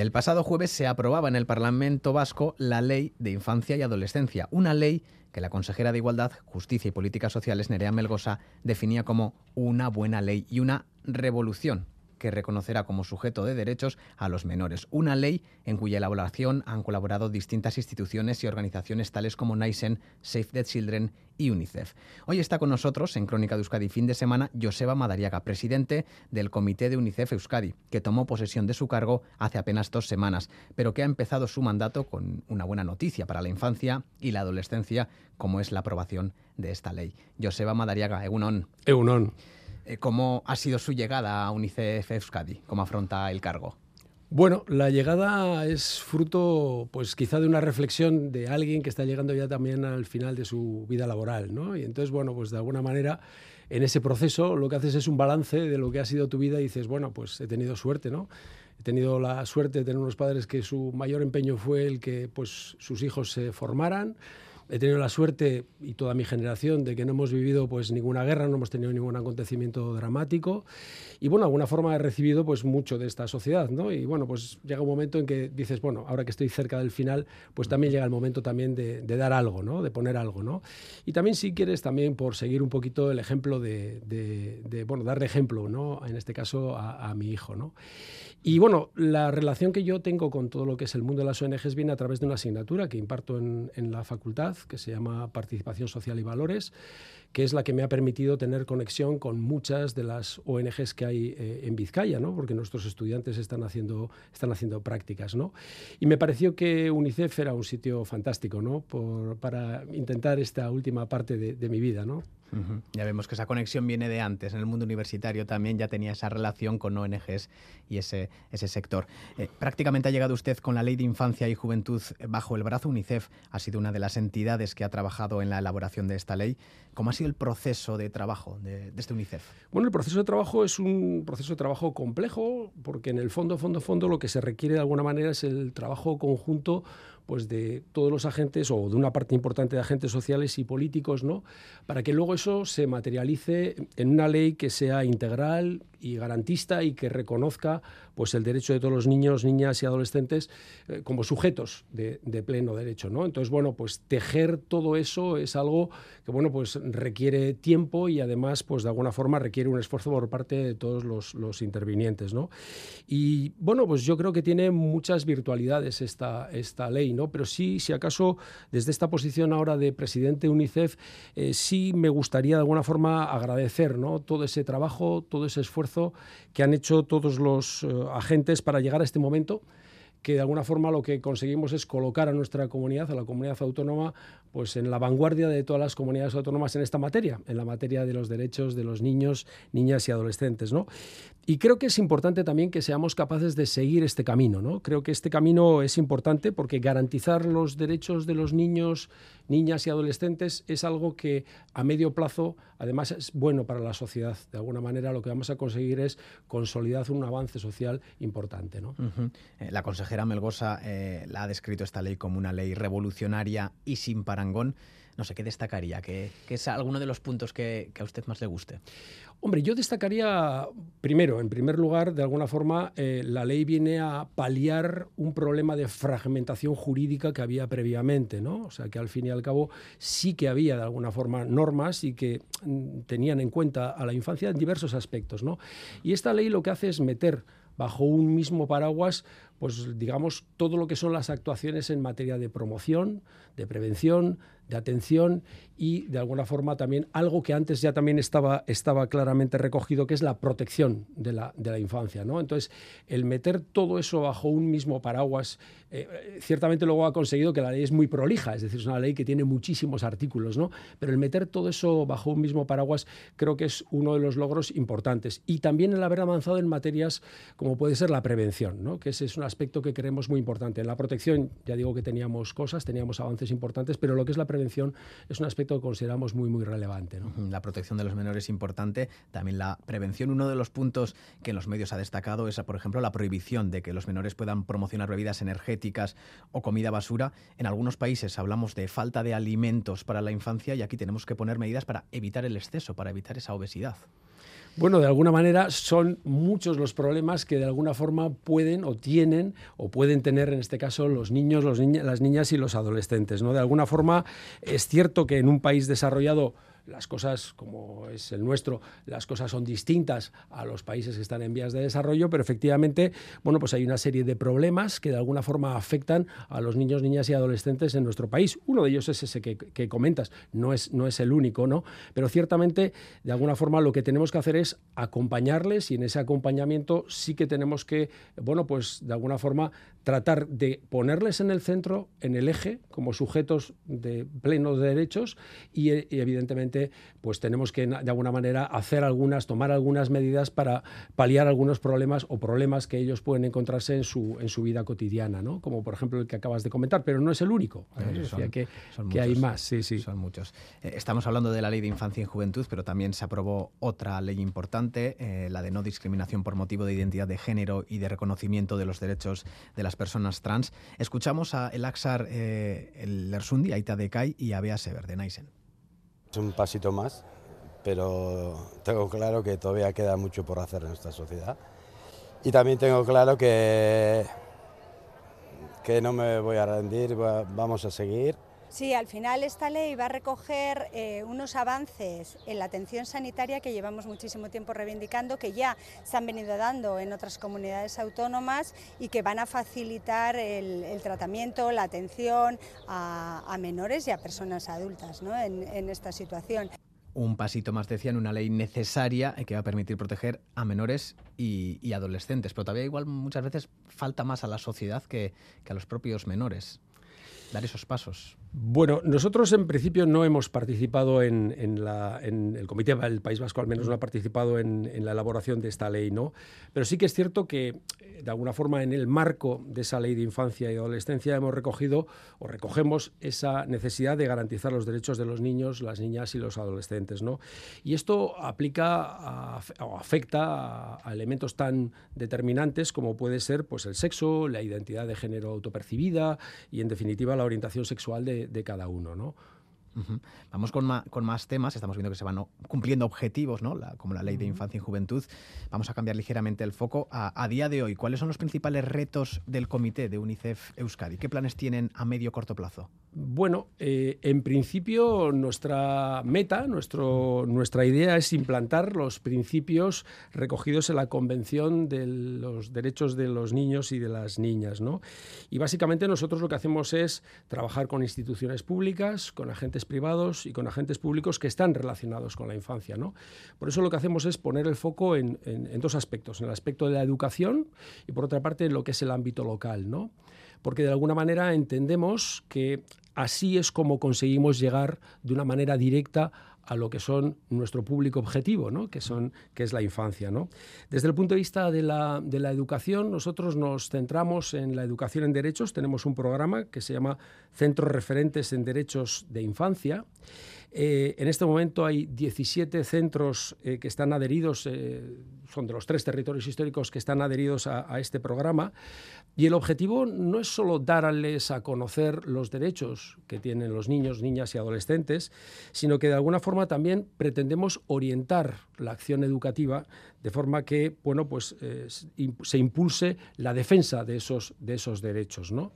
El pasado jueves se aprobaba en el Parlamento vasco la Ley de Infancia y Adolescencia, una ley que la consejera de Igualdad, Justicia y Políticas Sociales, Nerea Melgosa, definía como una buena ley y una revolución que reconocerá como sujeto de derechos a los menores. Una ley en cuya elaboración han colaborado distintas instituciones y organizaciones tales como Naisen, Save the Children y UNICEF. Hoy está con nosotros en Crónica de Euskadi fin de semana Joseba Madariaga, presidente del Comité de UNICEF Euskadi, que tomó posesión de su cargo hace apenas dos semanas, pero que ha empezado su mandato con una buena noticia para la infancia y la adolescencia, como es la aprobación de esta ley. Joseba Madariaga. Egunon. Eh, ¿Cómo ha sido su llegada a UNICEF Euskadi? ¿Cómo afronta el cargo? Bueno, la llegada es fruto, pues quizá de una reflexión de alguien que está llegando ya también al final de su vida laboral, ¿no? Y entonces, bueno, pues de alguna manera, en ese proceso lo que haces es un balance de lo que ha sido tu vida y dices, bueno, pues he tenido suerte, ¿no? He tenido la suerte de tener unos padres que su mayor empeño fue el que, pues, sus hijos se formaran, he tenido la suerte y toda mi generación de que no hemos vivido pues ninguna guerra, no hemos tenido ningún acontecimiento dramático y bueno, de alguna forma he recibido pues mucho de esta sociedad, ¿no? Y bueno, pues llega un momento en que dices, bueno, ahora que estoy cerca del final, pues también llega el momento también de, dar algo, ¿no? De poner algo, ¿no? Y también si quieres también por seguir un poquito el ejemplo de, bueno, darle ejemplo, ¿no? En este caso a, a mi hijo, ¿no? Y bueno, la relación que yo tengo con todo lo que es el mundo de las ONGs viene a través de una asignatura que imparto en, la facultad, que se llama Participación Social y Valores, que es la que me ha permitido tener conexión con muchas de las ONGs que hay eh, en Vizcaya, ¿no? porque nuestros estudiantes están haciendo, están haciendo prácticas. ¿no? Y me pareció que UNICEF era un sitio fantástico ¿no? para intentar esta última parte de, de mi vida. ¿no? Ya vemos que esa conexión viene de antes. En el mundo universitario también ya tenía esa relación con ONGs y ese, ese sector. Eh, prácticamente ha llegado usted con la Ley de Infancia y Juventud bajo el brazo. UNICEF ha sido una de las entidades que ha trabajado en la elaboración de esta ley. ¿Cómo ha sido el proceso de trabajo de, de este UNICEF? Bueno, el proceso de trabajo es un proceso de trabajo complejo porque en el fondo, fondo, fondo lo que se requiere de alguna manera es el trabajo conjunto pues de todos los agentes o de una parte importante de agentes sociales y políticos, ¿no? Para que luego eso se materialice en una ley que sea integral y garantista y que reconozca pues el derecho de todos los niños, niñas y adolescentes eh, como sujetos de, pleno derecho, ¿no? Entonces, bueno, pues tejer todo eso es algo que, bueno, pues requiere tiempo y además, pues de alguna forma requiere un esfuerzo por parte de todos los, los intervinientes, ¿no? Y, bueno, pues yo creo que tiene muchas virtualidades esta, esta ley, ¿no? Pero sí, si acaso, desde esta posición ahora de presidente de UNICEF, eh, sí me gustaría de alguna forma agradecer, ¿no? Todo ese trabajo, todo ese esfuerzo que han hecho todos los eh, agentes para llegar a este momento que de alguna forma lo que conseguimos es colocar a nuestra comunidad, a la comunidad autónoma, pues en la vanguardia de todas las comunidades autónomas en esta materia, en la materia de los derechos de los niños, niñas y adolescentes, ¿no? Y creo que es importante también que seamos capaces de seguir este camino, ¿no? Creo que este camino es importante porque garantizar los derechos de los niños, niñas y adolescentes es algo que a medio plazo además es bueno para la sociedad. De alguna manera lo que vamos a conseguir es consolidar un avance social importante. Eh, la consejera Melgosa eh, la ha descrito esta ley como una ley revolucionaria y sin parangón. No sé, ¿qué destacaría? ¿Qué, es alguno de los puntos que, a usted más le guste? Hombre, yo destacaría, primero, en primer lugar, de alguna forma, eh, la ley viene a paliar un problema de fragmentación jurídica que había previamente, ¿no? O sea, que al fin y al cabo sí que había, de alguna forma, normas y que mm, tenían en cuenta a la infancia en diversos aspectos, ¿no? Y esta ley lo que hace es meter bajo un mismo paraguas pues digamos, todo lo que son las actuaciones en materia de promoción, de prevención, de atención y de alguna forma también algo que antes ya también estaba, estaba claramente recogido, que es la protección de la, de la infancia. ¿no? Entonces, el meter todo eso bajo un mismo paraguas, eh, ciertamente luego ha conseguido que la ley es muy prolija, es decir, es una ley que tiene muchísimos artículos, ¿no? pero el meter todo eso bajo un mismo paraguas creo que es uno de los logros importantes. Y también el haber avanzado en materias como puede ser la prevención, ¿no? que ese es una aspecto que creemos muy importante. En la protección, ya digo que teníamos cosas, teníamos avances importantes, pero lo que es la prevención es un aspecto que consideramos muy, muy relevante. La protección de los menores es importante, también la prevención. Uno de los puntos que en los medios ha destacado es, por ejemplo, la prohibición de que los menores puedan promocionar bebidas energéticas o comida basura. En algunos países hablamos de falta de alimentos para la infancia y aquí tenemos que poner medidas para evitar el exceso, para evitar esa obesidad. Bueno, de alguna manera son muchos los problemas que de alguna forma pueden o tienen o pueden tener en este caso los niños, los las niñas y los adolescentes. ¿no? De alguna forma es cierto que en un país desarrollado las cosas, como es el nuestro, las cosas son distintas a los países que están en vías de desarrollo, pero efectivamente, bueno, pues hay una serie de problemas que de alguna forma afectan a los niños, niñas y adolescentes en nuestro país. Uno de ellos es ese que, comentas, no es, no es el único, ¿no? Pero ciertamente, de alguna forma, lo que tenemos que hacer es acompañarles y en ese acompañamiento sí que tenemos que, bueno, pues de alguna forma tratar de ponerles en el centro, en el eje, como sujetos de plenos derechos y, evidentemente pues tenemos que de alguna manera hacer algunas, tomar algunas medidas para paliar algunos problemas o problemas que ellos pueden encontrarse en su, en su vida cotidiana, ¿no? como por ejemplo el que acabas de comentar, pero no es el único. que, que hay más, sí, sí. Son muchos. Eh, estamos hablando de la ley de infancia y juventud, pero también se aprobó otra ley importante, eh, la de no discriminación por motivo de identidad de género y de reconocimiento de los derechos de las personas trans. Escuchamos a el Axar eh, el Lersundi, Aita de Kai y a Bea Sever de Naisen. Es un pasito más, pero tengo claro que todavía queda mucho por hacer en esta sociedad. Y también tengo claro que, que no me voy a rendir, vamos a seguir Sí, al final esta ley va a recoger eh, unos avances en la atención sanitaria que llevamos muchísimo tiempo reivindicando, que ya se han venido dando en otras comunidades autónomas y que van a facilitar el, tratamiento, la atención a, menores y a personas adultas en, esta situación un pasito más, decían, una ley necesaria que va a permitir proteger a menores y, adolescentes. Pero todavía igual muchas veces falta más a la sociedad que a los propios menores dar esos pasos. Bueno, nosotros en principio no hemos participado en, el Comité del País Vasco, al menos no ha participado en, la elaboración de esta ley, ¿no? Pero sí que es cierto que, eh, de alguna forma, en el marco de esa ley de infancia y adolescencia hemos recogido o recogemos esa necesidad de garantizar los derechos de los niños, las niñas y los adolescentes, ¿no? Y esto aplica o afecta a, elementos tan determinantes como puede ser pues, el sexo, la identidad de género autopercibida y, en definitiva, la orientación sexual de, de, cada uno, ¿no? Vamos con, con, más temas. Estamos viendo que se van cumpliendo objetivos, ¿no? como la ley de infancia y juventud. Vamos a cambiar ligeramente el foco. A, día de hoy, ¿cuáles son los principales retos del comité de UNICEF Euskadi? ¿Qué planes tienen a medio corto plazo? Bueno, eh, en principio nuestra meta, nuestro, nuestra idea es implantar los principios recogidos en la Convención de los Derechos de los Niños y de las Niñas. ¿no? Y básicamente nosotros lo que hacemos es trabajar con instituciones públicas, con agentes privados y con agentes públicos que están relacionados con la infancia. ¿no? Por eso lo que hacemos es poner el foco en, dos aspectos, en el aspecto de la educación y por otra parte en lo que es el ámbito local. ¿no? Porque de alguna manera entendemos que así es como conseguimos llegar de una manera directa a lo que son nuestro público objetivo, ¿no? que, son, que es la infancia. ¿no? Desde el punto de vista de la, de la, educación, nosotros nos centramos en la educación en derechos. Tenemos un programa que se llama Centros Referentes en Derechos de Infancia. Eh, en este momento hay 17 centros eh, que están adheridos, eh, son de los tres territorios históricos que están adheridos a, este programa. Y el objetivo no es solo darles a conocer los derechos que tienen los niños, niñas y adolescentes, sino que de alguna forma también pretendemos orientar la acción educativa de forma que bueno, pues, se impulse la defensa de esos, de esos derechos. ¿no?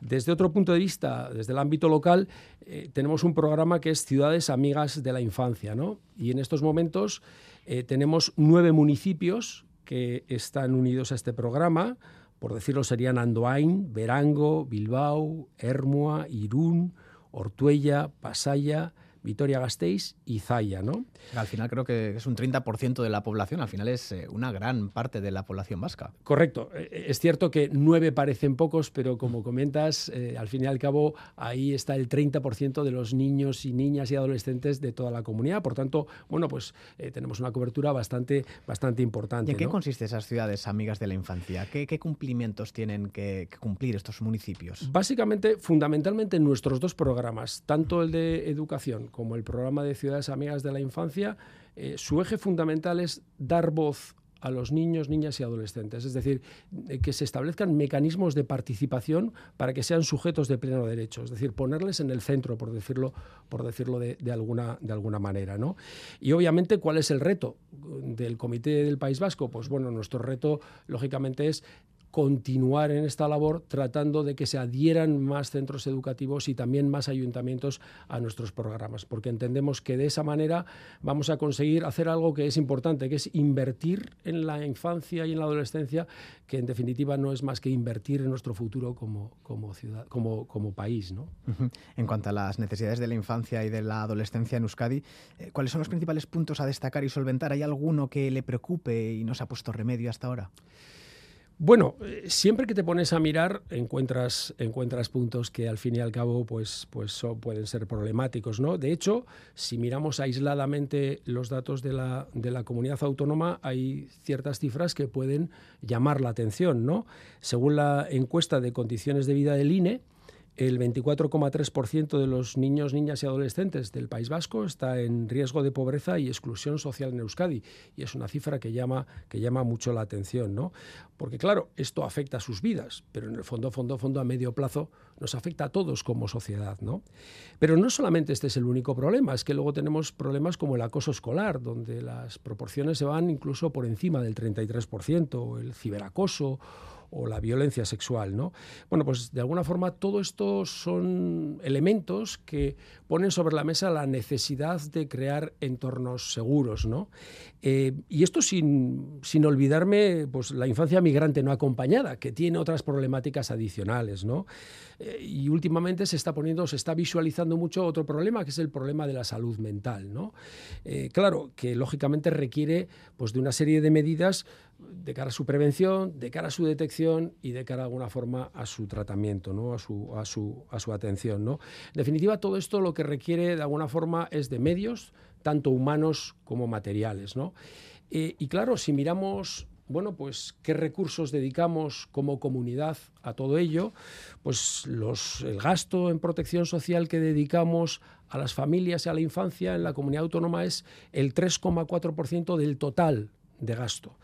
Desde otro punto de vista, desde el ámbito local, eh, tenemos un programa que es Ciudades Amigas de la Infancia, ¿no? Y en estos momentos eh, tenemos nueve municipios que están unidos a este programa. Por decirlo, serían Andoain, Verango, Bilbao, Hermua, Irún, Ortuella, Pasaya, Vitoria-Gasteiz y Zaya, ¿no? Al final creo que es un 30% de la población, al final es eh, una gran parte de la población vasca. Correcto. Eh, eh, es cierto que nueve parecen pocos, pero como comentas, al fin y al cabo ahí está el 30% de los niños y niñas y adolescentes de toda la comunidad. Por tanto, bueno, pues tenemos una cobertura bastante, bastante importante. ¿Y en qué consiste esas ciudades amigas de la infancia? ¿Qué, cumplimientos tienen que, que cumplir estos municipios? Básicamente, fundamentalmente nuestros dos programas, tanto el de educación como el programa de Ciudades Amigas de la Infancia, eh, su eje fundamental es dar voz a los niños, niñas y adolescentes. Es decir, eh, que se establezcan mecanismos de participación para que sean sujetos de pleno derecho. Es decir, ponerles en el centro, por decirlo, por decirlo de, alguna, de alguna manera. ¿no? Y obviamente, ¿cuál es el reto del Comité del País Vasco? Pues bueno, nuestro reto, lógicamente, es continuar en esta labor tratando de que se adhieran más centros educativos y también más ayuntamientos a nuestros programas, porque entendemos que de esa manera vamos a conseguir hacer algo que es importante, que es invertir en la infancia y en la adolescencia, que en definitiva no es más que invertir en nuestro futuro como, como ciudad, como, como país. ¿no? En cuanto a las necesidades de la infancia y de la adolescencia en Euskadi, eh, ¿cuáles son los principales puntos a destacar y solventar? ¿Hay alguno que le preocupe y no se ha puesto remedio hasta ahora? Bueno, eh, siempre que te pones a mirar encuentras, encuentras puntos que al fin y al cabo pues, pues pueden ser problemáticos. ¿no? De hecho, si miramos aisladamente los datos de la, de la comunidad autónoma, hay ciertas cifras que pueden llamar la atención. ¿no? Según la encuesta de condiciones de vida del INE, el 24,3% de los niños, niñas y adolescentes del País Vasco está en riesgo de pobreza y exclusión social en Euskadi. Y es una cifra que llama, que llama mucho la atención, ¿no? Porque, claro, esto afecta a sus vidas, pero en el fondo, fondo, fondo, a medio plazo nos afecta a todos como sociedad, ¿no? Pero no solamente este es el único problema, es que luego tenemos problemas como el acoso escolar, donde las proporciones se van incluso por encima del 33%, o el ciberacoso o la violencia sexual. ¿no? Bueno, pues de alguna forma todo esto son elementos que ponen sobre la mesa la necesidad de crear entornos seguros. ¿no? Eh, y esto sin, sin, olvidarme pues, la infancia migrante no acompañada, que tiene otras problemáticas adicionales. ¿no? Eh, y últimamente se está poniendo, se está visualizando mucho otro problema, que es el problema de la salud mental. ¿no? Eh, claro, que lógicamente requiere pues, de una serie de medidas de cara a su prevención, de cara a su detección y de cara de alguna forma a su tratamiento, ¿no? a, su, a, su, a su atención. ¿no? En definitiva, todo esto lo que requiere de alguna forma es de medios, tanto humanos como materiales. ¿no? Eh, y claro, si miramos bueno, pues qué recursos dedicamos como comunidad a todo ello, pues los, el gasto en protección social que dedicamos a las familias y a la infancia en la comunidad autónoma es el 3,4% del total de gasto.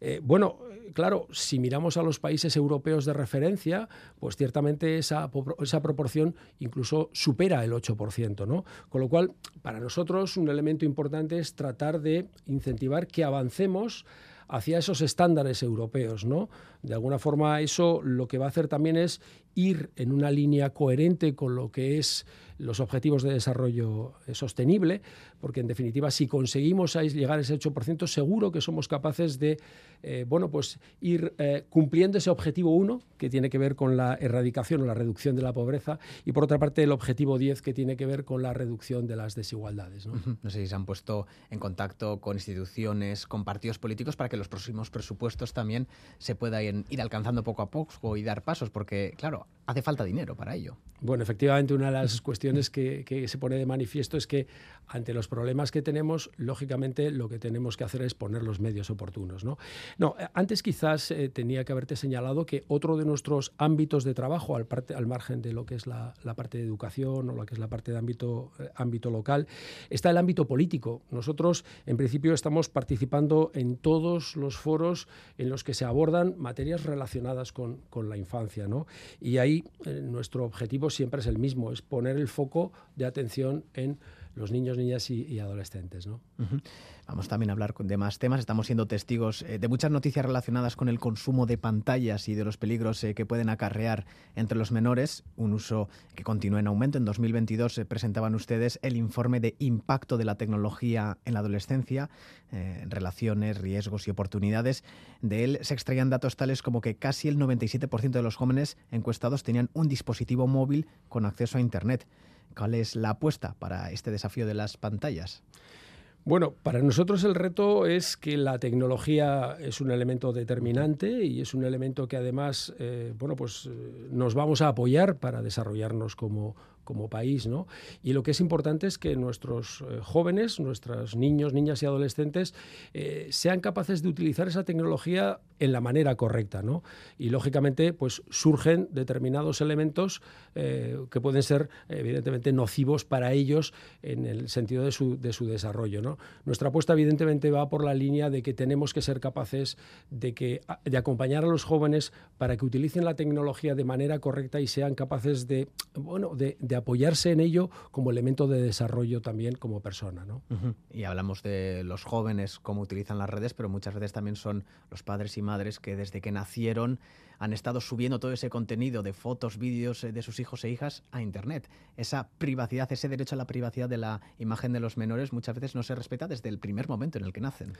Eh, bueno, claro, si miramos a los países europeos de referencia, pues ciertamente esa, esa proporción incluso supera el 8%, ¿no? Con lo cual, para nosotros un elemento importante es tratar de incentivar que avancemos hacia esos estándares europeos, ¿no? De alguna forma eso lo que va a hacer también es ir en una línea coherente con lo que es los objetivos de desarrollo eh, sostenible, porque en definitiva si conseguimos llegar a ese 8%, seguro que somos capaces de eh, bueno, pues ir eh, cumpliendo ese objetivo 1, que tiene que ver con la erradicación o la reducción de la pobreza, y por otra parte el objetivo 10, que tiene que ver con la reducción de las desigualdades. ¿no? no sé si se han puesto en contacto con instituciones, con partidos políticos, para que los próximos presupuestos también se puedan ir alcanzando poco a poco y dar pasos, porque claro, hace falta dinero para ello. Bueno, efectivamente, una de las cuestiones que, se pone de manifiesto es que ante los problemas que tenemos, lógicamente lo que tenemos que hacer es poner los medios oportunos. No, no antes quizás eh, tenía que haberte señalado que otro de nuestros ámbitos de trabajo, al, parte, al margen de lo que es la, parte de educación o lo que es la parte de ámbito, eh, ámbito local, está el ámbito político. Nosotros, en principio, estamos participando en todos los foros en los que se abordan materias relacionadas con, con la infancia. ¿no? Ahí eh, nuestro objetivo siempre es el mismo, es poner el foco de atención en los niños, niñas y, adolescentes. ¿no? Vamos también a hablar de más temas. Estamos siendo testigos eh, de muchas noticias relacionadas con el consumo de pantallas y de los peligros eh, que pueden acarrear entre los menores, un uso que continúa en aumento. En 2022 se presentaban ustedes el informe de impacto de la tecnología en la adolescencia, eh, relaciones, riesgos y oportunidades. De él se extraían datos tales como que casi el 97% de los jóvenes encuestados tenían un dispositivo móvil con acceso a Internet. ¿Cuál es la apuesta para este desafío de las pantallas? Bueno, para nosotros el reto es que la tecnología es un elemento determinante y es un elemento que además, eh, bueno, pues eh, nos vamos a apoyar para desarrollarnos como, como país, ¿no? Y lo que es importante es que nuestros eh, jóvenes, nuestros niños, niñas y adolescentes eh, sean capaces de utilizar esa tecnología en la manera correcta, ¿no? Y lógicamente, pues surgen determinados elementos eh, que pueden ser evidentemente nocivos para ellos en el sentido de su, de su desarrollo, ¿no? Nuestra apuesta evidentemente va por la línea de que tenemos que ser capaces de, que, de acompañar a los jóvenes para que utilicen la tecnología de manera correcta y sean capaces de, bueno, de, apoyarse en ello como elemento de desarrollo también como persona. ¿no? Y hablamos de los jóvenes, cómo utilizan las redes, pero muchas veces también son los padres y madres que desde que nacieron han estado subiendo todo ese contenido de fotos, vídeos eh, de sus hijos e hijas a Internet. Esa privacidad, ese derecho a la privacidad de la imagen de los menores muchas veces no se respeta desde el primer momento en el que nacen.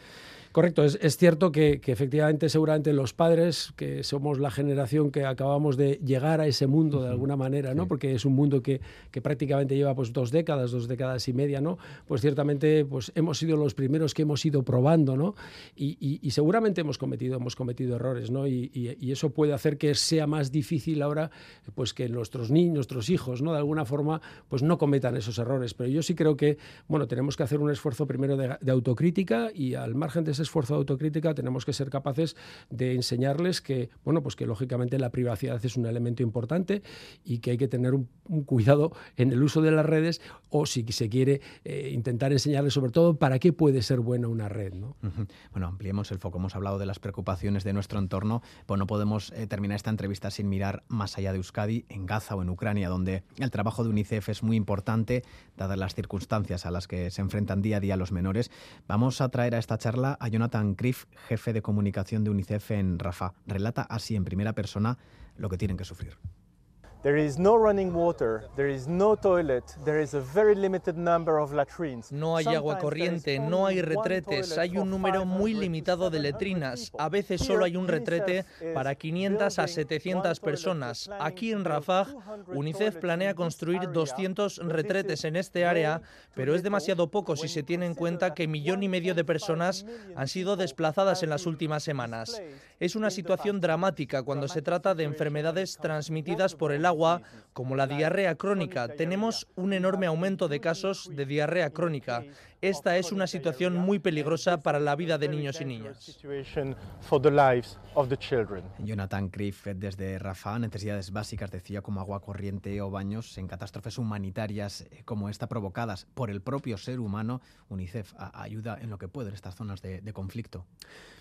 Correcto, es, cierto que, efectivamente seguramente los padres, que somos la generación que acabamos de llegar a ese mundo de alguna manera, ¿no? porque es un mundo que, prácticamente lleva pues dos décadas, dos décadas y media, ¿no? pues ciertamente pues, hemos sido los primeros que hemos ido probando ¿no? y, seguramente hemos cometido, hemos cometido errores ¿no? y, y eso puede hacer que sea más difícil ahora pues que nuestros niños, nuestros hijos, ¿no? De alguna forma, pues no cometan esos errores. Pero yo sí creo que, bueno, tenemos que hacer un esfuerzo primero de, autocrítica y al margen de ese esfuerzo de autocrítica tenemos que ser capaces de enseñarles que, bueno, pues que lógicamente la privacidad es un elemento importante y que hay que tener un, cuidado en el uso de las redes o si se quiere eh, intentar enseñarles sobre todo para qué puede ser buena una red, ¿no? Bueno, ampliemos el foco. Hemos hablado de las preocupaciones de nuestro entorno, pues no podemos eh, terminar esta entrevista sin mirar más allá de Euskadi, en Gaza o en Ucrania, donde el trabajo de UNICEF es muy importante, dadas las circunstancias a las que se enfrentan día a día los menores. Vamos a traer a esta charla a Jonathan Criff, jefe de comunicación de UNICEF en Rafah. Relata así en primera persona lo que tienen que sufrir. There is no running water, there is no toilet, there is a very limited number of latrines. No hay agua corriente, no hay retretes, hay un número muy limitado de letrinas. A veces solo hay un retrete para 500 a 700 personas. Aquí en Rafah, UNICEF planea construir 200 retretes en este área, pero es demasiado poco si se tiene en cuenta que millón y medio de personas han sido desplazadas en las últimas semanas. Es una situación dramática cuando se trata de enfermedades transmitidas por el agua, como la diarrea crónica. Tenemos un enorme aumento de casos de diarrea crónica. Esta es una situación muy peligrosa para la vida de niños y niñas. Jonathan Criff, desde Rafah, necesidades básicas, decía, como agua corriente o baños en catástrofes humanitarias eh, como esta provocadas por el propio ser humano. UNICEF ayuda en lo que puede en estas zonas de conflicto.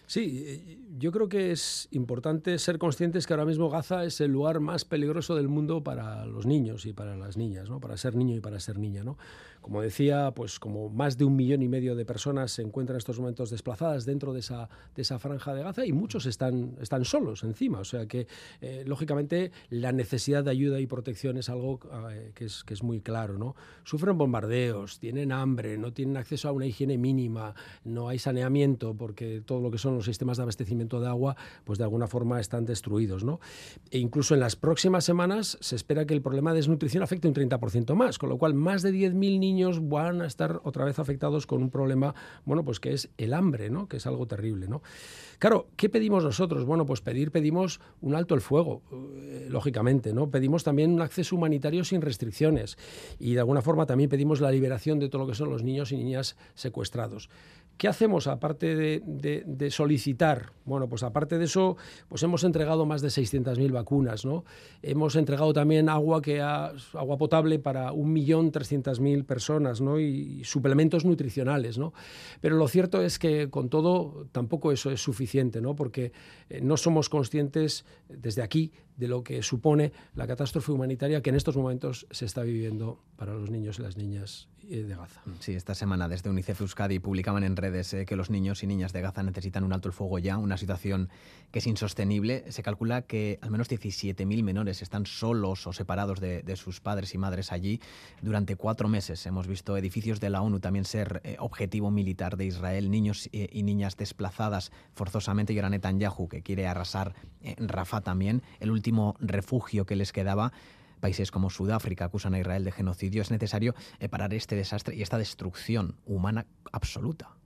Sí, eh, yo creo que es importante ser conscientes que ahora mismo Gaza es el lugar más peligroso del mundo para los niños y para las niñas, ¿no? para ser niño y para ser niña. ¿no? Como decía, pues como más de un millón y medio de personas se encuentran en estos momentos desplazadas dentro de esa, de esa franja de Gaza y muchos están, están solos encima. O sea que, eh, lógicamente, la necesidad de ayuda y protección es algo eh, que, es, que es muy claro. ¿no? Sufren bombardeos, tienen hambre, no tienen acceso a una higiene mínima, no hay saneamiento porque todo lo que son los sistemas de abastecimiento de agua, pues de alguna forma están destruidos. ¿no? E incluso en las próximas semanas se espera que el problema de desnutrición afecte un 30% más, con lo cual más de 10.000 niños van a estar otra vez afectados con un problema, bueno, pues que es el hambre, ¿no? que es algo terrible. ¿no? Claro, ¿qué pedimos nosotros? Bueno, pues pedir, pedimos un alto el fuego, eh, lógicamente, ¿no? Pedimos también un acceso humanitario sin restricciones y de alguna forma también pedimos la liberación de todo lo que son los niños y niñas secuestrados. ¿Qué hacemos aparte de, solicitar? Bueno, pues aparte de eso, pues hemos entregado más de 600.000 vacunas, ¿no? Hemos entregado también agua, que agua potable para 1.300.000 personas, ¿no? Y, suplementos nutricionales, ¿no? Pero lo cierto es que con todo tampoco eso es suficiente, ¿no? Porque eh, no somos conscientes desde aquí de lo que supone la catástrofe humanitaria que en estos momentos se está viviendo para los niños y las niñas de Gaza. Sí, esta semana desde UNICEF Euskadi publicaban en redes eh, que los niños y niñas de Gaza necesitan un alto el fuego ya, una situación que es insostenible. Se calcula que al menos 17.000 menores están solos o separados de, sus padres y madres allí durante cuatro meses. Hemos visto edificios de la ONU también ser eh, objetivo militar de Israel, niños eh, y niñas desplazadas forzosamente y ahora Netanyahu que quiere arrasar en Rafah también, el último refugio que les quedaba países como Sudáfrica acusan a Israel de genocidio, es necesario eh, parar este desastre y esta destrucción humana absoluta.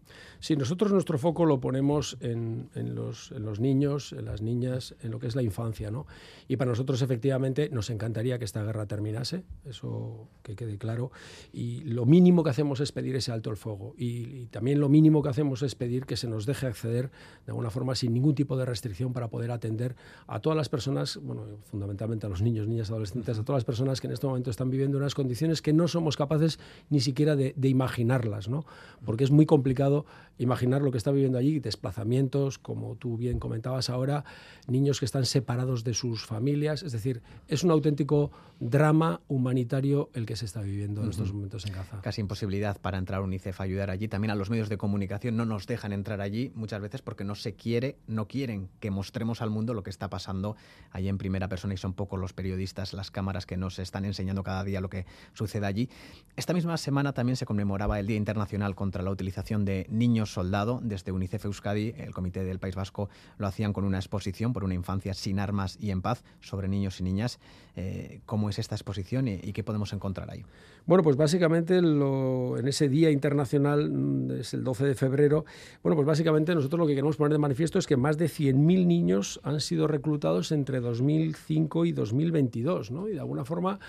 Sí, nosotros nuestro foco lo ponemos en, los, niños, en las niñas, en lo que es la infancia, ¿no? Y para nosotros, efectivamente, nos encantaría que esta guerra terminase, eso que quede claro. Y lo mínimo que hacemos es pedir ese alto el fuego. Y, también lo mínimo que hacemos es pedir que se nos deje acceder de alguna forma sin ningún tipo de restricción para poder atender a todas las personas, bueno, fundamentalmente a los niños, niñas, adolescentes, a todas las personas que en este momento están viviendo unas condiciones que no somos capaces ni siquiera de, de imaginarlas, ¿no? Porque es muy complicado imaginar lo que está viviendo allí, desplazamientos, como tú bien comentabas ahora, niños que están separados de sus familias, es decir, es un auténtico drama humanitario el que se está viviendo en estos momentos en Gaza. Casi imposibilidad para entrar a UNICEF a ayudar allí. También a los medios de comunicación no nos dejan entrar allí muchas veces porque no se quiere, no quieren que mostremos al mundo lo que está pasando allí en primera persona y son pocos los periodistas, las cámaras que nos están enseñando cada día lo que sucede allí. Esta misma semana también se conmemoraba el Día Internacional contra la Utilización de Niños Soldado. Desde UNICEF Euskadi, el Comité del País Vasco, lo hacían con una exposición por una infancia sin armas y en paz sobre niños y niñas. Eh, ¿Cómo es esta exposición y, qué podemos encontrar ahí? Bueno, pues básicamente en ese Día Internacional, mm, es el 12 de febrero, bueno, pues básicamente nosotros lo que queremos poner de manifiesto es que más de 100.000 niños han sido reclutados entre 2005 y 2022, ¿no? Y de alguna forma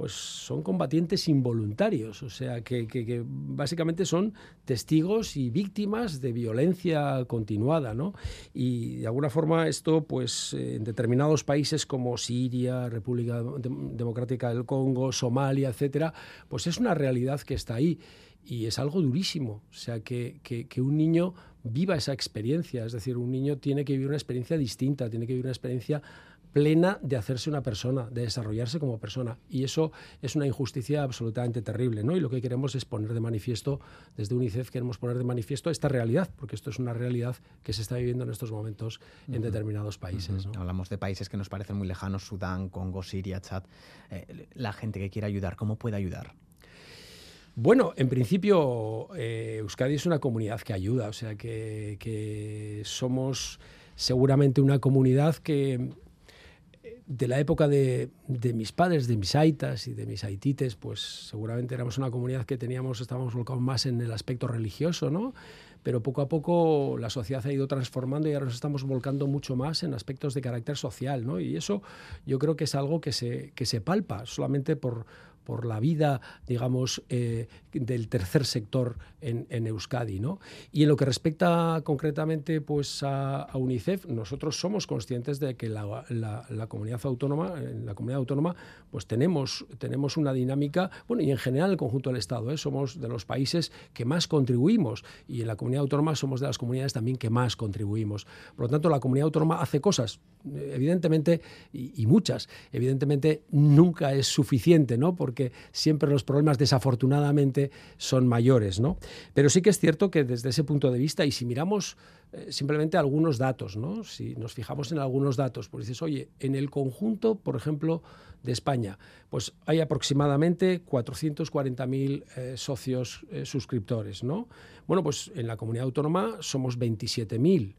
pues son combatientes involuntarios, o sea, que, básicamente son testigos y víctimas de violencia continuada, ¿no? Y de alguna forma esto, pues en determinados países como Siria, República Democrática del Congo, Somalia, etcétera, pues es una realidad que está ahí y es algo durísimo, o sea, que, que un niño viva esa experiencia, es decir, un niño tiene que vivir una experiencia distinta, tiene que vivir una experiencia plena de hacerse una persona, de desarrollarse como persona. Y eso es una injusticia absolutamente terrible. ¿no? Y lo que queremos es poner de manifiesto, desde UNICEF queremos poner de manifiesto esta realidad, porque esto es una realidad que se está viviendo en estos momentos en determinados países. Hablamos de países que nos parecen muy lejanos, Sudán, Congo, Siria, Chad. Eh, la gente que quiere ayudar, ¿cómo puede ayudar? Bueno, en principio eh, Euskadi es una comunidad que ayuda, o sea que, que somos seguramente una comunidad que de la época de, mis padres, de mis aitas y de mis aitites, pues seguramente éramos una comunidad que teníamos, estábamos volcados más en el aspecto religioso, ¿no? Pero poco a poco la sociedad ha ido transformando y ahora nos estamos volcando mucho más en aspectos de carácter social, ¿no? Y eso yo creo que es algo que se, que se palpa solamente por, por la vida, digamos, eh, del tercer sector en, Euskadi. ¿no? Y en lo que respecta concretamente pues, a, UNICEF, nosotros somos conscientes de que la, comunidad autónoma, en la comunidad autónoma, pues tenemos, tenemos una dinámica, bueno, y en general el conjunto del Estado, ¿eh? somos de los países que más contribuimos y en la comunidad autónoma somos de las comunidades también que más contribuimos. Por lo tanto, la comunidad autónoma hace cosas, evidentemente, y, y muchas, evidentemente nunca es suficiente, ¿no? porque siempre los problemas desafortunadamente son mayores. ¿no? Pero sí que es cierto que desde ese punto de vista, y si miramos eh, simplemente algunos datos, ¿no? si nos fijamos en algunos datos, pues dices, oye, en el conjunto, por ejemplo, de España, pues hay aproximadamente 440.000 eh, socios eh, suscriptores. ¿no? Bueno, pues en la comunidad autónoma somos 27.000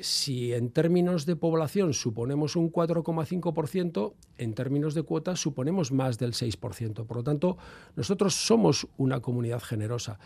si en términos de población suponemos un 4,5%, en términos de cuotas suponemos más del 6%. Por lo tanto, nosotros somos una comunidad generosa.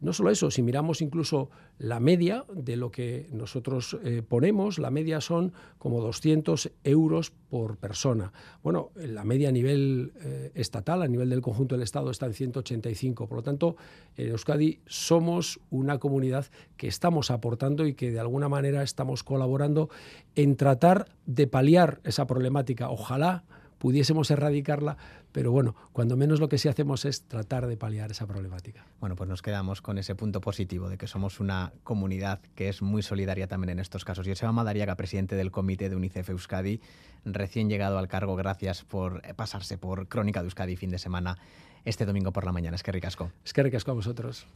No solo eso, si miramos incluso la media de lo que nosotros eh, ponemos, la media son como 200 euros por persona. Bueno, la media a nivel eh, estatal, a nivel del conjunto del Estado, está en 185. Por lo tanto, en Euskadi somos una comunidad que estamos aportando y que de alguna manera estamos colaborando en tratar de paliar esa problemática. Ojalá pudiésemos erradicarla, pero bueno, cuando menos lo que sí hacemos es tratar de paliar esa problemática. Bueno, pues nos quedamos con ese punto positivo de que somos una comunidad que es muy solidaria también en estos casos. Joseba Madariaga, presidente del comité de UNICEF Euskadi, recién llegado al cargo, gracias por pasarse por Crónica de Euskadi fin de semana este domingo por la mañana. Es que ricasco. Es que ricasco a vosotros.